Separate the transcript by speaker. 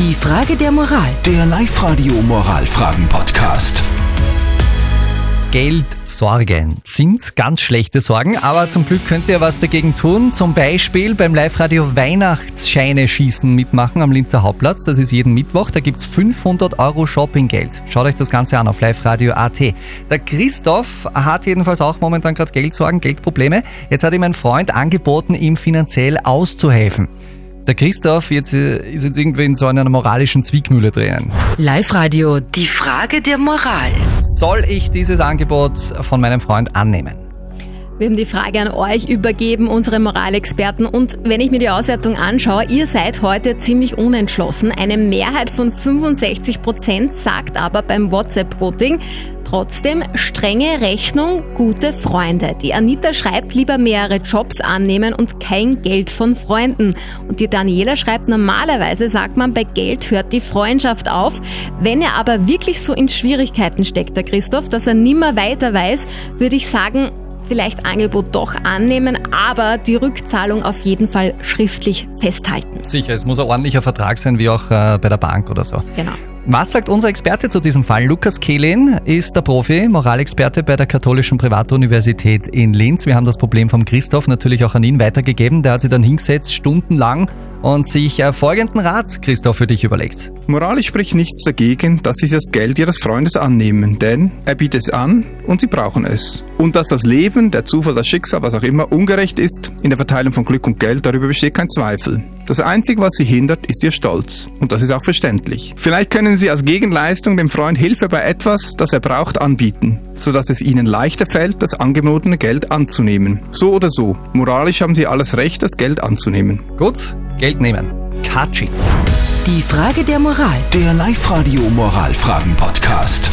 Speaker 1: Die Frage der Moral.
Speaker 2: Der Live-Radio Moralfragen-Podcast.
Speaker 3: Geldsorgen sind ganz schlechte Sorgen, aber zum Glück könnt ihr was dagegen tun. Zum Beispiel beim Live-Radio Weihnachtsscheine schießen mitmachen am Linzer Hauptplatz. Das ist jeden Mittwoch. Da gibt's 500 Euro Shoppinggeld. Schaut euch das Ganze an auf liveradio.at. Der Christoph hat jedenfalls auch momentan gerade Geldsorgen, Geldprobleme. Jetzt hat ihm ein Freund angeboten, ihm finanziell auszuhelfen. Der Christoph jetzt, äh, ist jetzt irgendwie in so einer moralischen Zwickmühle drin.
Speaker 1: Live-Radio. Die Frage der Moral.
Speaker 3: Soll ich dieses Angebot von meinem Freund annehmen?
Speaker 4: Wir haben die Frage an euch übergeben, unsere Moralexperten. Und wenn ich mir die Auswertung anschaue, ihr seid heute ziemlich unentschlossen. Eine Mehrheit von 65 Prozent sagt aber beim WhatsApp-Voting, Trotzdem strenge Rechnung, gute Freunde. Die Anita schreibt lieber mehrere Jobs annehmen und kein Geld von Freunden. Und die Daniela schreibt, normalerweise sagt man, bei Geld hört die Freundschaft auf. Wenn er aber wirklich so in Schwierigkeiten steckt, der Christoph, dass er nimmer weiter weiß, würde ich sagen, vielleicht Angebot doch annehmen, aber die Rückzahlung auf jeden Fall schriftlich festhalten.
Speaker 3: Sicher, es muss ein ordentlicher Vertrag sein, wie auch äh, bei der Bank oder so.
Speaker 4: Genau.
Speaker 3: Was sagt unser Experte zu diesem Fall? Lukas Kehlin ist der Profi, Moralexperte bei der Katholischen Privatuniversität in Linz. Wir haben das Problem vom Christoph natürlich auch an ihn weitergegeben. Der hat sich dann hingesetzt, stundenlang und sich äh, folgenden Rat, Christoph, für dich überlegt.
Speaker 5: Moralisch spricht nichts dagegen, dass sie das Geld ihres Freundes annehmen, denn er bietet es an und sie brauchen es. Und dass das Leben, der Zufall, das Schicksal, was auch immer, ungerecht ist in der Verteilung von Glück und Geld, darüber besteht kein Zweifel. Das Einzige, was sie hindert, ist ihr Stolz. Und das ist auch verständlich. Vielleicht können sie als Gegenleistung dem Freund Hilfe bei etwas, das er braucht, anbieten, sodass es ihnen leichter fällt, das angebotene Geld anzunehmen. So oder so. Moralisch haben sie alles Recht, das Geld anzunehmen.
Speaker 3: Gut, Geld nehmen. Katschi.
Speaker 1: Die Frage der Moral.
Speaker 2: Der Live-Radio Moralfragen-Podcast.